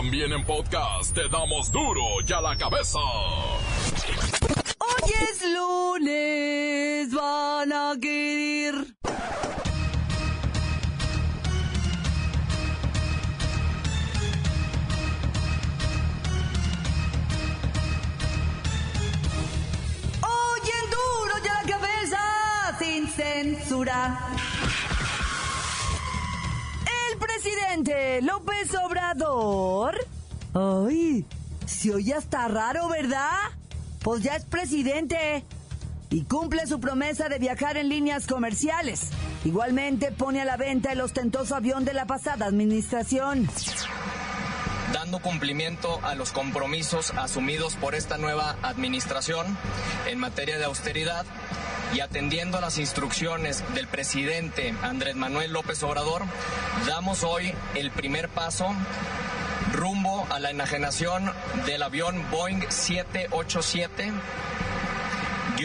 También en podcast te damos duro y a la cabeza. Hoy es lunes, van a querer. Presidente López Obrador. Ay, hoy ya está raro, ¿verdad? Pues ya es presidente y cumple su promesa de viajar en líneas comerciales. Igualmente pone a la venta el ostentoso avión de la pasada administración. dando cumplimiento a los compromisos asumidos por esta nueva administración en materia de austeridad y atendiendo a las instrucciones del presidente Andrés Manuel López Obrador, damos hoy el primer paso rumbo a la enajenación del avión Boeing 787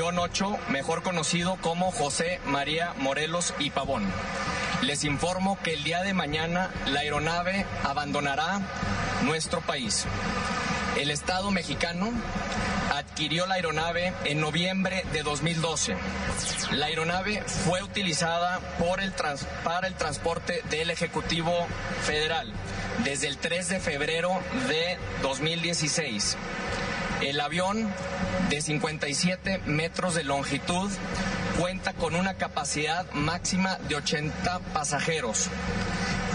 8, mejor conocido como José María Morelos y Pavón. Les informo que el día de mañana la aeronave abandonará nuestro país. El Estado mexicano adquirió la aeronave en noviembre de 2012. La aeronave fue utilizada por el para el transporte del Ejecutivo Federal desde el 3 de febrero de 2016. El avión de 57 metros de longitud cuenta con una capacidad máxima de 80 pasajeros.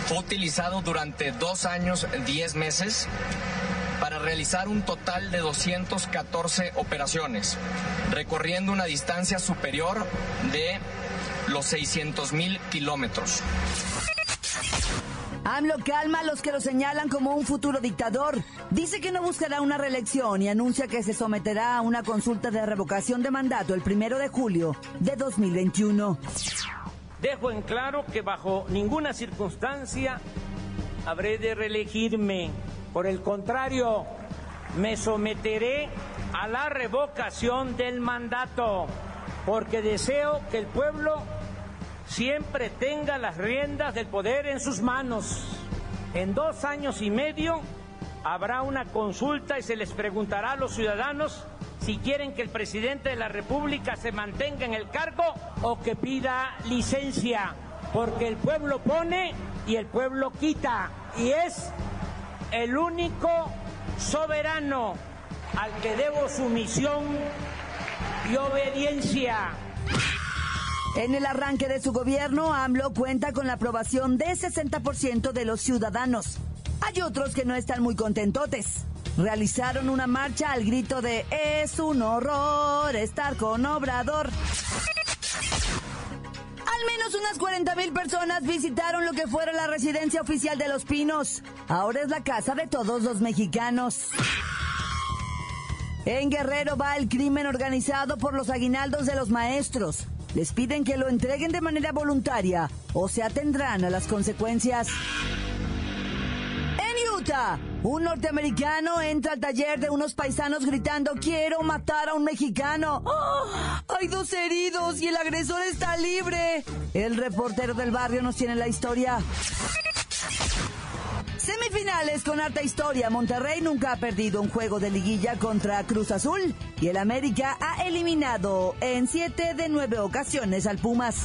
Fue utilizado durante dos años, 10 meses realizar un total de 214 operaciones, recorriendo una distancia superior de los 600 mil kilómetros. AMLO calma a los que lo señalan como un futuro dictador. Dice que no buscará una reelección y anuncia que se someterá a una consulta de revocación de mandato el primero de julio de 2021. Dejo en claro que bajo ninguna circunstancia habré de reelegirme. Por el contrario, me someteré a la revocación del mandato, porque deseo que el pueblo siempre tenga las riendas del poder en sus manos. En dos años y medio habrá una consulta y se les preguntará a los ciudadanos si quieren que el presidente de la República se mantenga en el cargo o que pida licencia, porque el pueblo pone y el pueblo quita, y es el único soberano al que debo sumisión y obediencia. En el arranque de su gobierno, AMLO cuenta con la aprobación de 60% de los ciudadanos. Hay otros que no están muy contentotes. Realizaron una marcha al grito de es un horror estar con Obrador. Al menos unas 40 mil personas visitaron lo que fuera la residencia oficial de Los Pinos. Ahora es la casa de todos los mexicanos. En Guerrero va el crimen organizado por los aguinaldos de los maestros. Les piden que lo entreguen de manera voluntaria o se atendrán a las consecuencias. Un norteamericano entra al taller de unos paisanos gritando quiero matar a un mexicano. ¡Ah! Hay dos heridos y el agresor está libre. El reportero del barrio nos tiene la historia. Semifinales con harta historia. Monterrey nunca ha perdido un juego de liguilla contra Cruz Azul y el América ha eliminado en siete de nueve ocasiones al Pumas.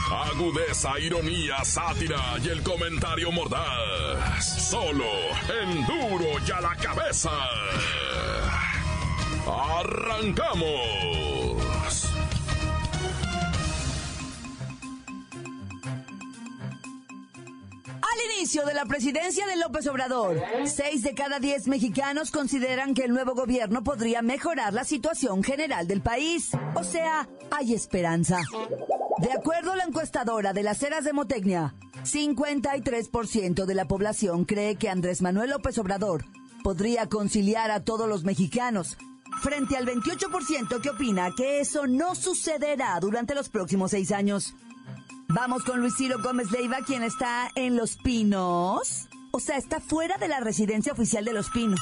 Agudeza, ironía, sátira y el comentario mordaz. Solo en duro y a la cabeza. ¡Arrancamos! Al inicio de la presidencia de López Obrador, seis de cada diez mexicanos consideran que el nuevo gobierno podría mejorar la situación general del país. O sea, hay esperanza. De acuerdo a la encuestadora de las Heras de Motecnia, 53% de la población cree que Andrés Manuel López Obrador podría conciliar a todos los mexicanos, frente al 28% que opina que eso no sucederá durante los próximos seis años. Vamos con Luis Ciro Gómez Leiva, quien está en Los Pinos. O sea, está fuera de la residencia oficial de Los Pinos.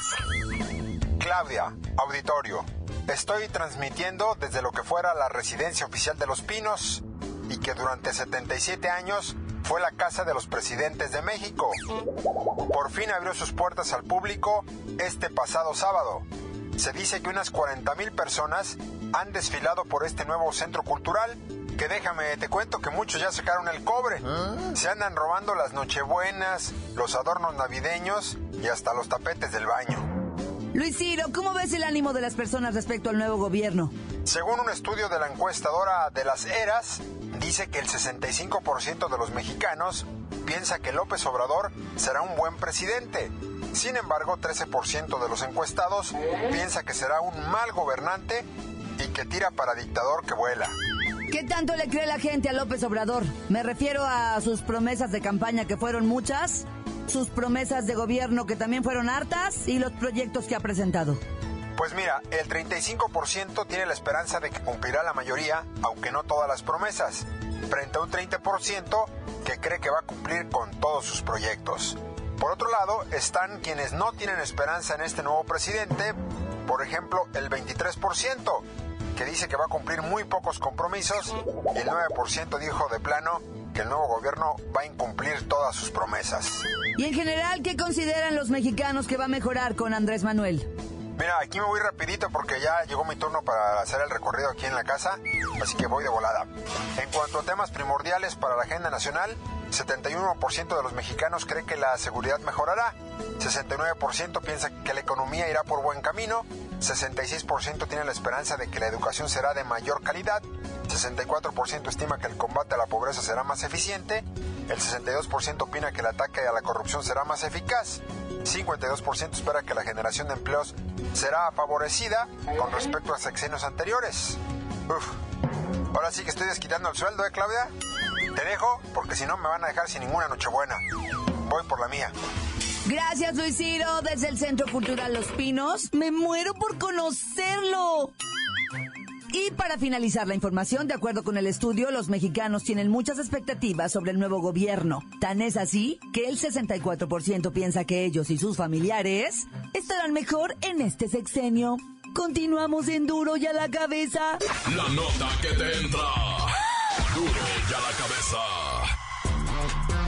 Claudia, auditorio. Estoy transmitiendo desde lo que fuera la residencia oficial de Los Pinos y que durante 77 años fue la casa de los presidentes de México. Por fin abrió sus puertas al público este pasado sábado. Se dice que unas 40 mil personas han desfilado por este nuevo centro cultural que déjame, te cuento que muchos ya sacaron el cobre. Se andan robando las nochebuenas, los adornos navideños y hasta los tapetes del baño. Luis Ciro, ¿cómo ves el ánimo de las personas respecto al nuevo gobierno? Según un estudio de la encuestadora de las Eras, dice que el 65% de los mexicanos piensa que López Obrador será un buen presidente. Sin embargo, 13% de los encuestados piensa que será un mal gobernante y que tira para dictador que vuela. ¿Qué tanto le cree la gente a López Obrador? Me refiero a sus promesas de campaña que fueron muchas, sus promesas de gobierno que también fueron hartas y los proyectos que ha presentado. Pues mira, el 35% tiene la esperanza de que cumplirá la mayoría, aunque no todas las promesas, frente a un 30% que cree que va a cumplir con todos sus proyectos. Por otro lado, están quienes no tienen esperanza en este nuevo presidente, por ejemplo, el 23%, que dice que va a cumplir muy pocos compromisos, y el 9% dijo de plano que el nuevo gobierno va a incumplir todas sus promesas. Y en general, ¿qué consideran los mexicanos que va a mejorar con Andrés Manuel? Mira, aquí me voy rapidito porque ya llegó mi turno para hacer el recorrido aquí en la casa, así que voy de volada. En cuanto a temas primordiales para la agenda nacional, 71% de los mexicanos cree que la seguridad mejorará, 69% piensa que la economía irá por buen camino, 66% tiene la esperanza de que la educación será de mayor calidad, 64% estima que el combate a la pobreza será más eficiente, el 62% opina que el ataque a la corrupción será más eficaz, 52% espera que la generación de empleos será favorecida con respecto a sexenios anteriores. Uf, ahora sí que estoy desquitando el sueldo, ¿eh, Claudia? Te dejo porque si no me van a dejar sin ninguna nochebuena. Voy por la mía. Gracias, Luis Ciro, desde el Centro Cultural Los Pinos. Me muero por conocerlo. Y para finalizar la información, de acuerdo con el estudio, los mexicanos tienen muchas expectativas sobre el nuevo gobierno. Tan es así que el 64% piensa que ellos y sus familiares estarán mejor en este sexenio. Continuamos en duro y a la cabeza. La nota que te entra.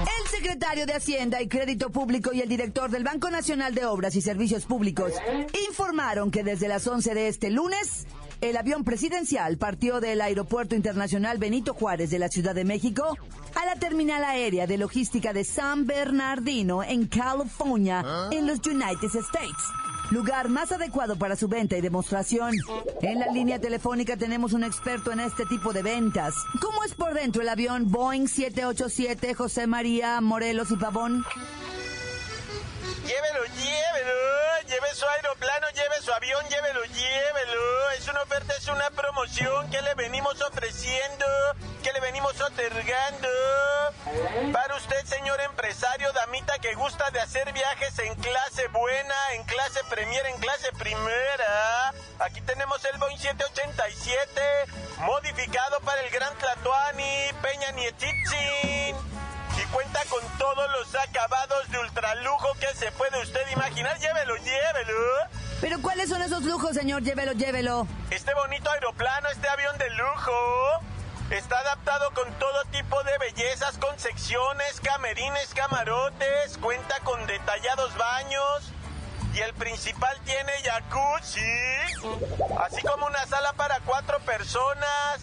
El secretario de Hacienda y Crédito Público y el director del Banco Nacional de Obras y Servicios Públicos informaron que desde las 11 de este lunes, el avión presidencial partió del Aeropuerto Internacional Benito Juárez de la Ciudad de México a la terminal aérea de logística de San Bernardino en California, en los United States. Lugar más adecuado para su venta y demostración. En la línea telefónica tenemos un experto en este tipo de ventas. ¿Cómo es por dentro el avión Boeing 787 José María Morelos y Pavón? Llévelo, llévelo, lleve su aeroplano, lleve su avión, llévelo, llévelo. Es una oferta, es una promoción que le venimos ofreciendo, que le venimos otorgando. Para usted, señor empresario, damita que gusta de hacer viajes en clase buena, en clase premier, en clase primera. Aquí tenemos el Boeing 787, modificado para el Gran Tlatoani, Peña Nietitzin y cuenta con todos los acabados de ultralujo que se puede usted imaginar. Llévelo, llévelo. Pero ¿cuáles son esos lujos, señor? Llévelo, llévelo. Este bonito aeroplano, este avión de lujo, está adaptado con todo tipo de bellezas, con secciones, camerines, camarotes, cuenta con detallados baños. Y el principal tiene jacuzzi, así como una sala para cuatro personas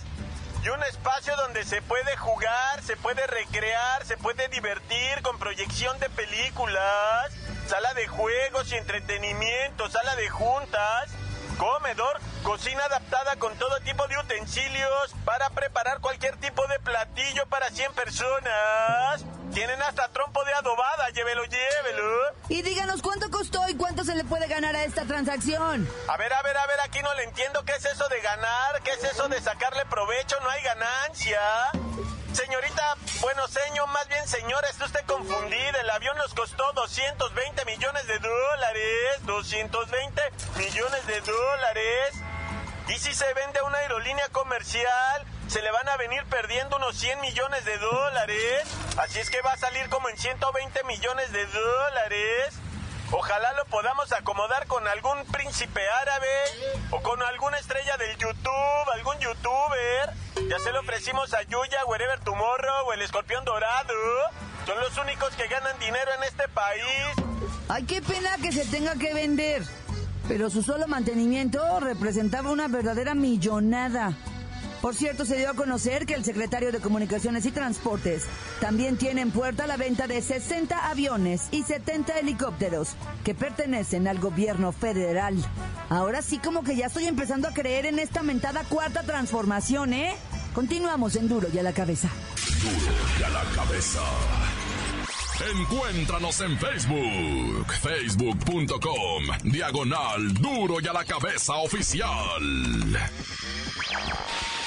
y un espacio donde se puede jugar, se puede recrear, se puede divertir con proyección de películas, sala de juegos y entretenimiento, sala de juntas, comedor, cocina adaptada con todo tipo de utensilios para preparar cualquier tipo de platillo para 100 personas. Tienen hasta trompo de adobada, llévelo, llévelo. Y díganos cuánto costó y cuánto se le puede ganar a esta transacción. A ver, a ver, a ver, aquí no le entiendo qué es eso de ganar, qué es eso de sacarle provecho, no hay ganancia. Señorita, bueno, señor, más bien señora, está usted confundida. El avión nos costó 220 millones de dólares. 220 millones de dólares. Y si se vende a una aerolínea comercial, se le van a venir perdiendo unos 100 millones de dólares. Así es que va a salir como en 120 millones de dólares. Ojalá lo podamos acomodar con algún príncipe árabe o con alguna estrella del YouTube, algún youtuber. Ya se lo ofrecimos a Yuya, Wherever Tomorrow o el Escorpión Dorado. Son los únicos que ganan dinero en este país. Ay, qué pena que se tenga que vender. Pero su solo mantenimiento representaba una verdadera millonada. Por cierto, se dio a conocer que el secretario de Comunicaciones y Transportes también tiene en puerta la venta de 60 aviones y 70 helicópteros que pertenecen al gobierno federal. Ahora sí como que ya estoy empezando a creer en esta mentada cuarta transformación, ¿eh? Continuamos en Duro y a la cabeza. Duro y a la cabeza. Encuéntranos en Facebook, facebook.com, diagonal Duro y a la cabeza oficial.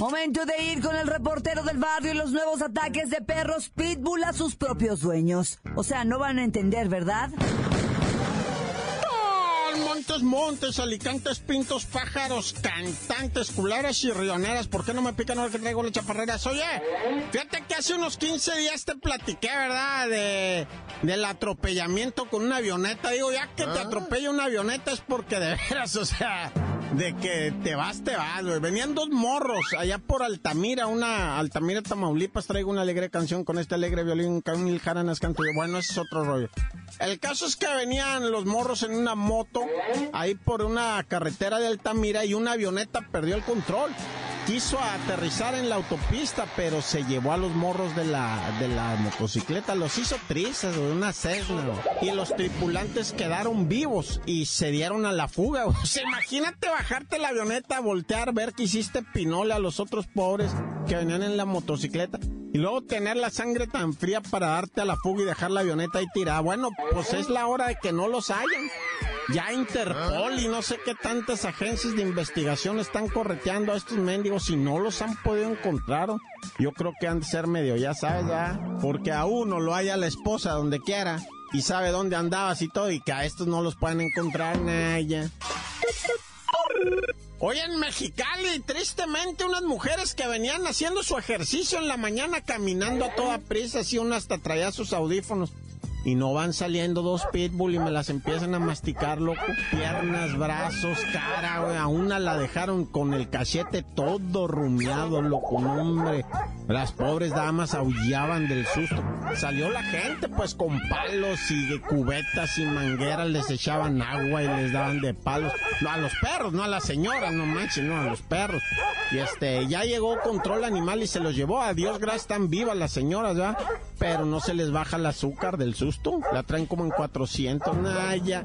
Momento de ir con el reportero del barrio y los nuevos ataques de perros pitbull a sus propios dueños. O sea, no van a entender, ¿verdad? Montes, montes, alicantes, pintos, pájaros, cantantes, culeras y rioneras. ¿Por qué no me pican ahora que traigo las chaparreras? Oye, fíjate que hace unos 15 días te platiqué, ¿verdad? De, del atropellamiento con una avioneta. Digo, ya que te atropella una avioneta es porque de veras, o sea, de que te vas, te vas, güey. Venían dos morros allá por Altamira, una Altamira, Tamaulipas. Traigo una alegre canción con este alegre violín, Camil Jaranas canto. Bueno, ese es otro rollo. El caso es que venían los morros en una moto ahí por una carretera de Altamira y una avioneta perdió el control. Quiso aterrizar en la autopista, pero se llevó a los morros de la, de la motocicleta, los hizo trizas, de una Cessna, y los tripulantes quedaron vivos y se dieron a la fuga. O imagínate bajarte la avioneta, voltear, ver que hiciste pinole a los otros pobres que venían en la motocicleta. Y luego tener la sangre tan fría para darte a la fuga y dejar la avioneta ahí tirada. Bueno, pues es la hora de que no los hayan. Ya Interpol y no sé qué tantas agencias de investigación están correteando a estos mendigos y no los han podido encontrar. Yo creo que han de ser medio, ya sabes. Porque a uno lo haya la esposa donde quiera y sabe dónde andabas y todo y que a estos no los pueden encontrar, naya. Hoy en Mexicali, tristemente, unas mujeres que venían haciendo su ejercicio en la mañana caminando a toda prisa, así una hasta traía sus audífonos. Y no van saliendo dos pitbull y me las empiezan a masticar, loco. Piernas, brazos, cara, güey. A una la dejaron con el cachete todo rumiado, loco, hombre. Las pobres damas aullaban del susto. Salió la gente, pues, con palos y de cubetas y mangueras, les echaban agua y les daban de palos. No, a los perros, no a las señoras, no manches, no, a los perros. Y este, ya llegó control animal y se los llevó. A Dios gracias, están vivas las señoras, ¿verdad? Pero no se les baja el azúcar del susto. La traen como en 400, naya.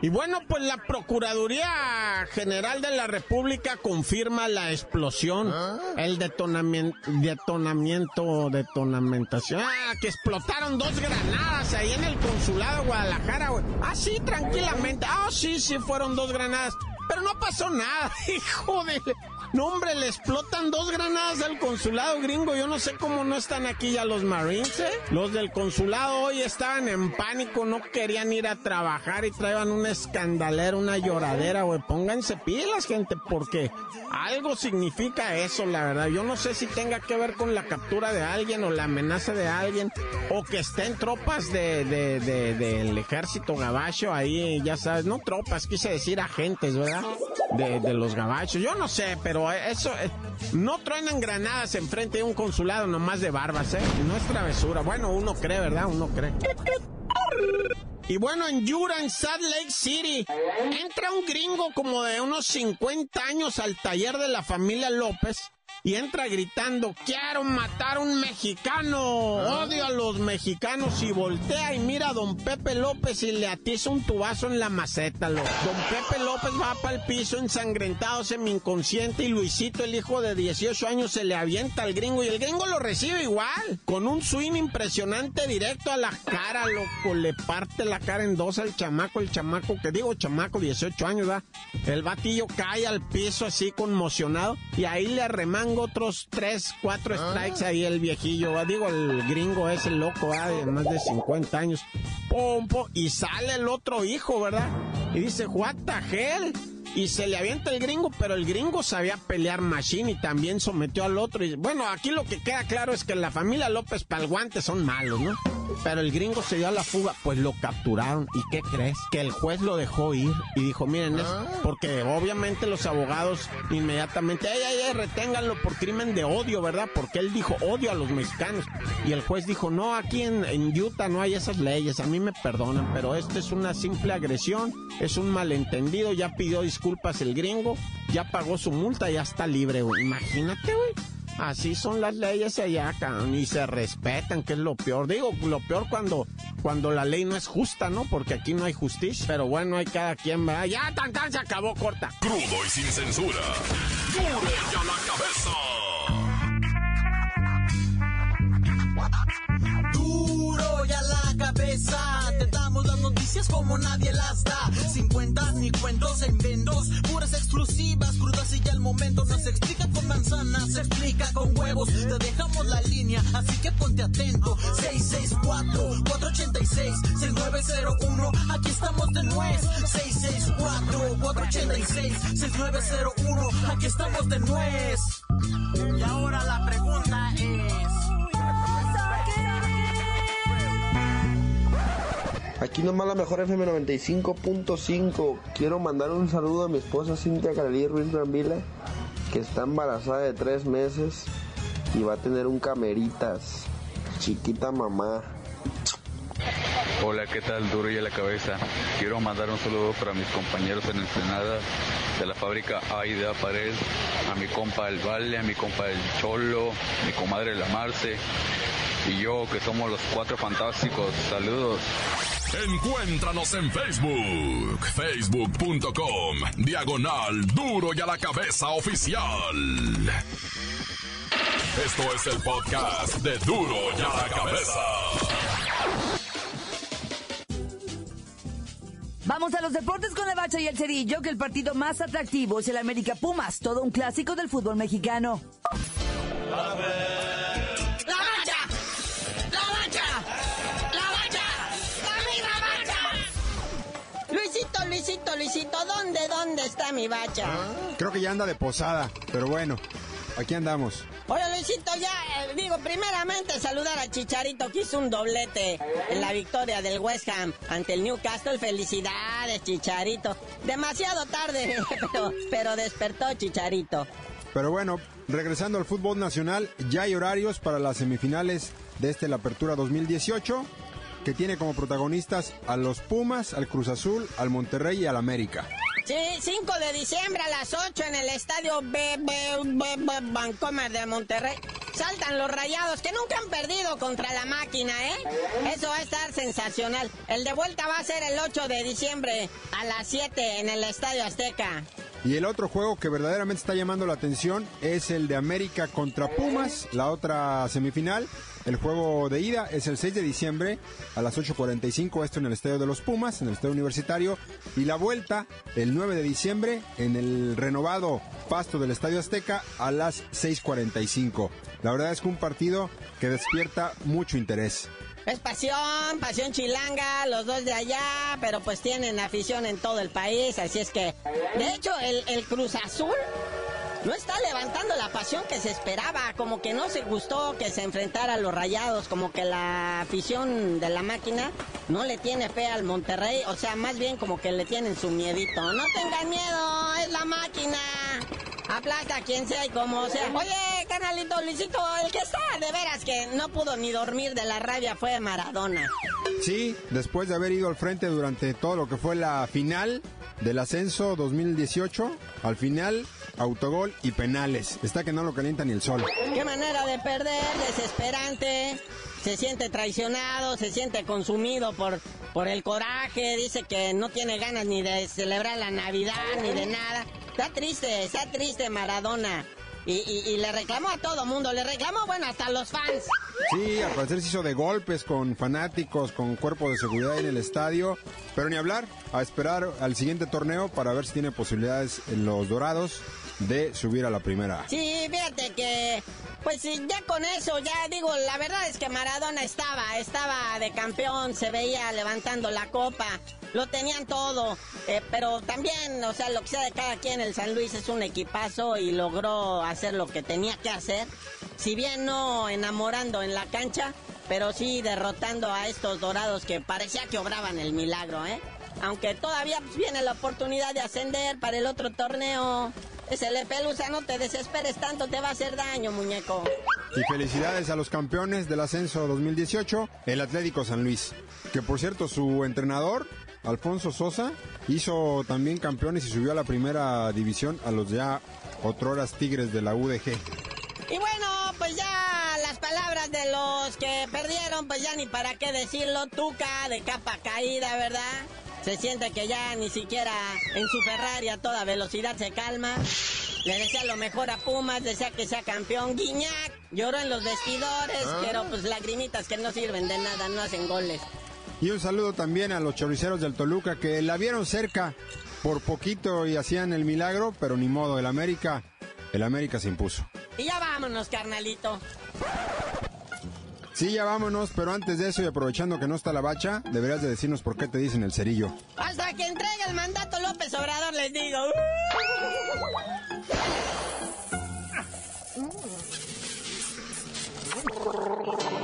Y bueno, pues la Procuraduría General de la República confirma la explosión, el detonamiento, detonamiento, detonamentación. Ah, que explotaron dos granadas ahí en el consulado de Guadalajara, güey. Ah, sí, tranquilamente. Ah, sí, sí, fueron dos granadas. Pero no pasó nada, hijo de... No, hombre, le explotan dos granadas al consulado gringo. Yo no sé cómo no están aquí ya los Marines, ¿eh? Los del consulado hoy estaban en pánico, no querían ir a trabajar y traían una escandalera, una lloradera, güey. Pónganse pilas, gente, porque algo significa eso, la verdad. Yo no sé si tenga que ver con la captura de alguien o la amenaza de alguien, o que estén tropas de, de, de- del ejército gabacho ahí, ya sabes, no tropas, quise decir agentes, ¿verdad? De, de los gabachos. Yo no sé, pero eso, eh, no truenan granadas enfrente de un consulado nomás de barbas, ¿eh? No es travesura. Bueno, uno cree, ¿verdad? Uno cree. Y bueno, en Yura, en Salt Lake City, entra un gringo como de unos 50 años al taller de la familia López y entra gritando, quiero matar a un mexicano, odio a los mexicanos y voltea y mira a don Pepe López y le atiza un tubazo en la maceta. Lo. Don Pepe López va para el piso ensangrentado, semi inconsciente y Luisito, el hijo de 18 años, se le avienta al gringo y el gringo lo recibe igual, con un swing impresionante directo a la cara, loco, le parte la cara en dos al chamaco, el chamaco, que digo chamaco, 18 años, ¿verdad? El batillo cae al piso así conmocionado y ahí le arremango otros 3, 4 strikes ahí el viejillo, ¿va? digo el gringo es el loco, ¿va? de más de 50 años, pum, y sale el otro hijo, ¿verdad? Y dice, what the hell? y se le avienta el gringo, pero el gringo sabía pelear machine y también sometió al otro. Y bueno, aquí lo que queda claro es que la familia López Palguante son malos, ¿no? Pero el gringo se dio a la fuga, pues lo capturaron. ¿Y qué crees? Que el juez lo dejó ir y dijo, miren, es porque obviamente los abogados inmediatamente, ay, ay, ay, reténganlo por crimen de odio, ¿verdad? Porque él dijo odio a los mexicanos. Y el juez dijo, no, aquí en, en Utah no hay esas leyes, a mí me perdonan, pero esto es una simple agresión, es un malentendido, ya pidió disculpas el gringo, ya pagó su multa, ya está libre, güey. Imagínate, güey. Así son las leyes allá, cabrón, y se respetan, que es lo peor. Digo, lo peor cuando, cuando la ley no es justa, ¿no? Porque aquí no hay justicia. Pero bueno, hay cada quien, va. Ya, tan, tan, se acabó, corta. Crudo y sin censura. ¡Duro ya la cabeza! Duro ya la cabeza. Te damos las noticias como nadie las da. Sin cuentas ni cuentos en vendos. Puras exclusivas, crudas y ya el momento. No se explica con manzanas, se Te dejamos la línea, así que ponte atento. 664-486-6901. Aquí estamos de nuez. 664-486-6901. Aquí estamos de nuez. Y ahora la pregunta es. Aquí nomás la mejor FM 95.5. Quiero mandar un saludo a mi esposa Cintia Carolí Ruiz Brambila, que está embarazada de tres meses y va a tener un cameritas. Chiquita mamá. Hola, ¿qué tal? Duro y a la cabeza. Quiero mandar un saludo para mis compañeros en Ensenada de la fábrica Aida Pared, a mi compa El Valle, a mi compa El Cholo, mi comadre La Marce y yo que somos los cuatro fantásticos. Saludos. Encuéntranos en Facebook, facebook.com, diagonal duro y a la cabeza oficial. Esto es el podcast de duro y a la cabeza. Vamos a los deportes con el Bacha y el Cerillo, que el partido más atractivo es el América Pumas, todo un clásico del fútbol mexicano. ¡La mancha! ¡La mancha! ¡La mancha! ¡La misma mancha! Luisito, Luisito, Luisito, ¿dónde, dónde está mi bacha? Creo que ya anda de posada, pero bueno, aquí andamos. Hola Luisito, ya eh, digo, primeramente saludar a Chicharito que hizo un doblete en la victoria del West Ham ante el Newcastle. Felicidades, Chicharito. Demasiado tarde, pero, pero despertó Chicharito. Pero bueno, regresando al fútbol nacional, ya hay horarios para las semifinales de este la Apertura 2018, que tiene como protagonistas a los Pumas, al Cruz Azul, al Monterrey y al América. Sí, 5 de diciembre a las 8 en el estadio Bancomer de Monterrey. Saltan los rayados que nunca han perdido contra la máquina, ¿eh? Eso va a estar sensacional. El de vuelta va a ser el 8 de diciembre a las 7 en el estadio Azteca. Y el otro juego que verdaderamente está llamando la atención es el de América contra Pumas, la otra semifinal. El juego de ida es el 6 de diciembre a las 8.45, esto en el Estadio de los Pumas, en el Estadio Universitario. Y la vuelta el 9 de diciembre en el renovado pasto del Estadio Azteca a las 6.45. La verdad es que un partido que despierta mucho interés. Es pasión, pasión chilanga, los dos de allá, pero pues tienen afición en todo el país, así es que... De hecho, el, el Cruz Azul no está levantando la pasión que se esperaba, como que no se gustó que se enfrentara a los rayados, como que la afición de la máquina no le tiene fe al Monterrey, o sea, más bien como que le tienen su miedito. No tengan miedo, es la máquina. Aplasta quien sea y como sea. Oye, canalito Luisito, el que está de veras que no pudo ni dormir de la rabia fue Maradona. Sí, después de haber ido al frente durante todo lo que fue la final, del ascenso 2018. Al final, autogol y penales. Está que no lo calienta ni el sol. Qué manera de perder, desesperante. Se siente traicionado, se siente consumido por, por el coraje. Dice que no tiene ganas ni de celebrar la Navidad ni de nada. Está triste, está triste Maradona. Y, le reclamó a todo mundo, le reclamó, bueno, hasta los fans. Sí, al parecer se hizo de golpes con fanáticos, con cuerpos de seguridad en el estadio, pero ni hablar, a esperar al siguiente torneo para ver si tiene posibilidades en los Dorados de subir a la primera. Sí, fíjate que, pues ya con eso, ya digo, la verdad es que Maradona estaba, estaba de campeón, se veía levantando la copa, lo tenían todo, eh, pero también, o sea, lo que sea de cada quien, el San Luis es un equipazo y logró hacer lo que tenía que hacer. Si bien no enamorando en la cancha, pero sí derrotando a estos dorados que parecía que obraban el milagro, ¿eh? Aunque todavía pues, viene la oportunidad de ascender para el otro torneo. Ese le pelusa, no te desesperes tanto, te va a hacer daño, muñeco. Y felicidades a los campeones del ascenso 2018, el Atlético San Luis. Que por cierto, su entrenador Alfonso Sosa hizo también campeones y subió a la primera división a los ya otroras Tigres de la UDG. Y bueno, pues ya las palabras de los que perdieron, pues ya ni para qué decirlo, Tuca de capa caída, ¿verdad? Se siente que ya ni siquiera en su Ferrari a toda velocidad se calma. Le desea lo mejor a Pumas, desea que sea campeón. Guiñac lloró en los vestidores, ah. pero pues lagrimitas que no sirven de nada, no hacen goles. Y un saludo también a los choriceros del Toluca que la vieron cerca por poquito y hacían el milagro, pero ni modo, el América, el América se impuso. Y ya vámonos, carnalito. Sí, ya vámonos, pero antes de eso y aprovechando que no está la bacha, deberías de decirnos por qué te dicen el cerillo. Hasta que entregue el mandato López Obrador les digo.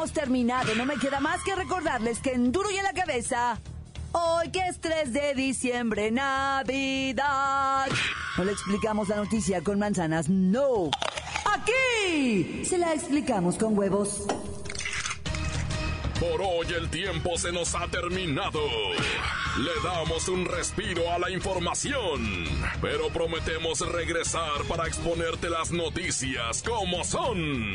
hemos terminado. No me queda más que recordarles que en Duro y en la Cabeza, hoy que es 3 de diciembre, Navidad. No le explicamos la noticia con manzanas, no. Aquí se la explicamos con huevos. Por hoy el tiempo se nos ha terminado. Le damos un respiro a la información, pero prometemos regresar para exponerte las noticias como son.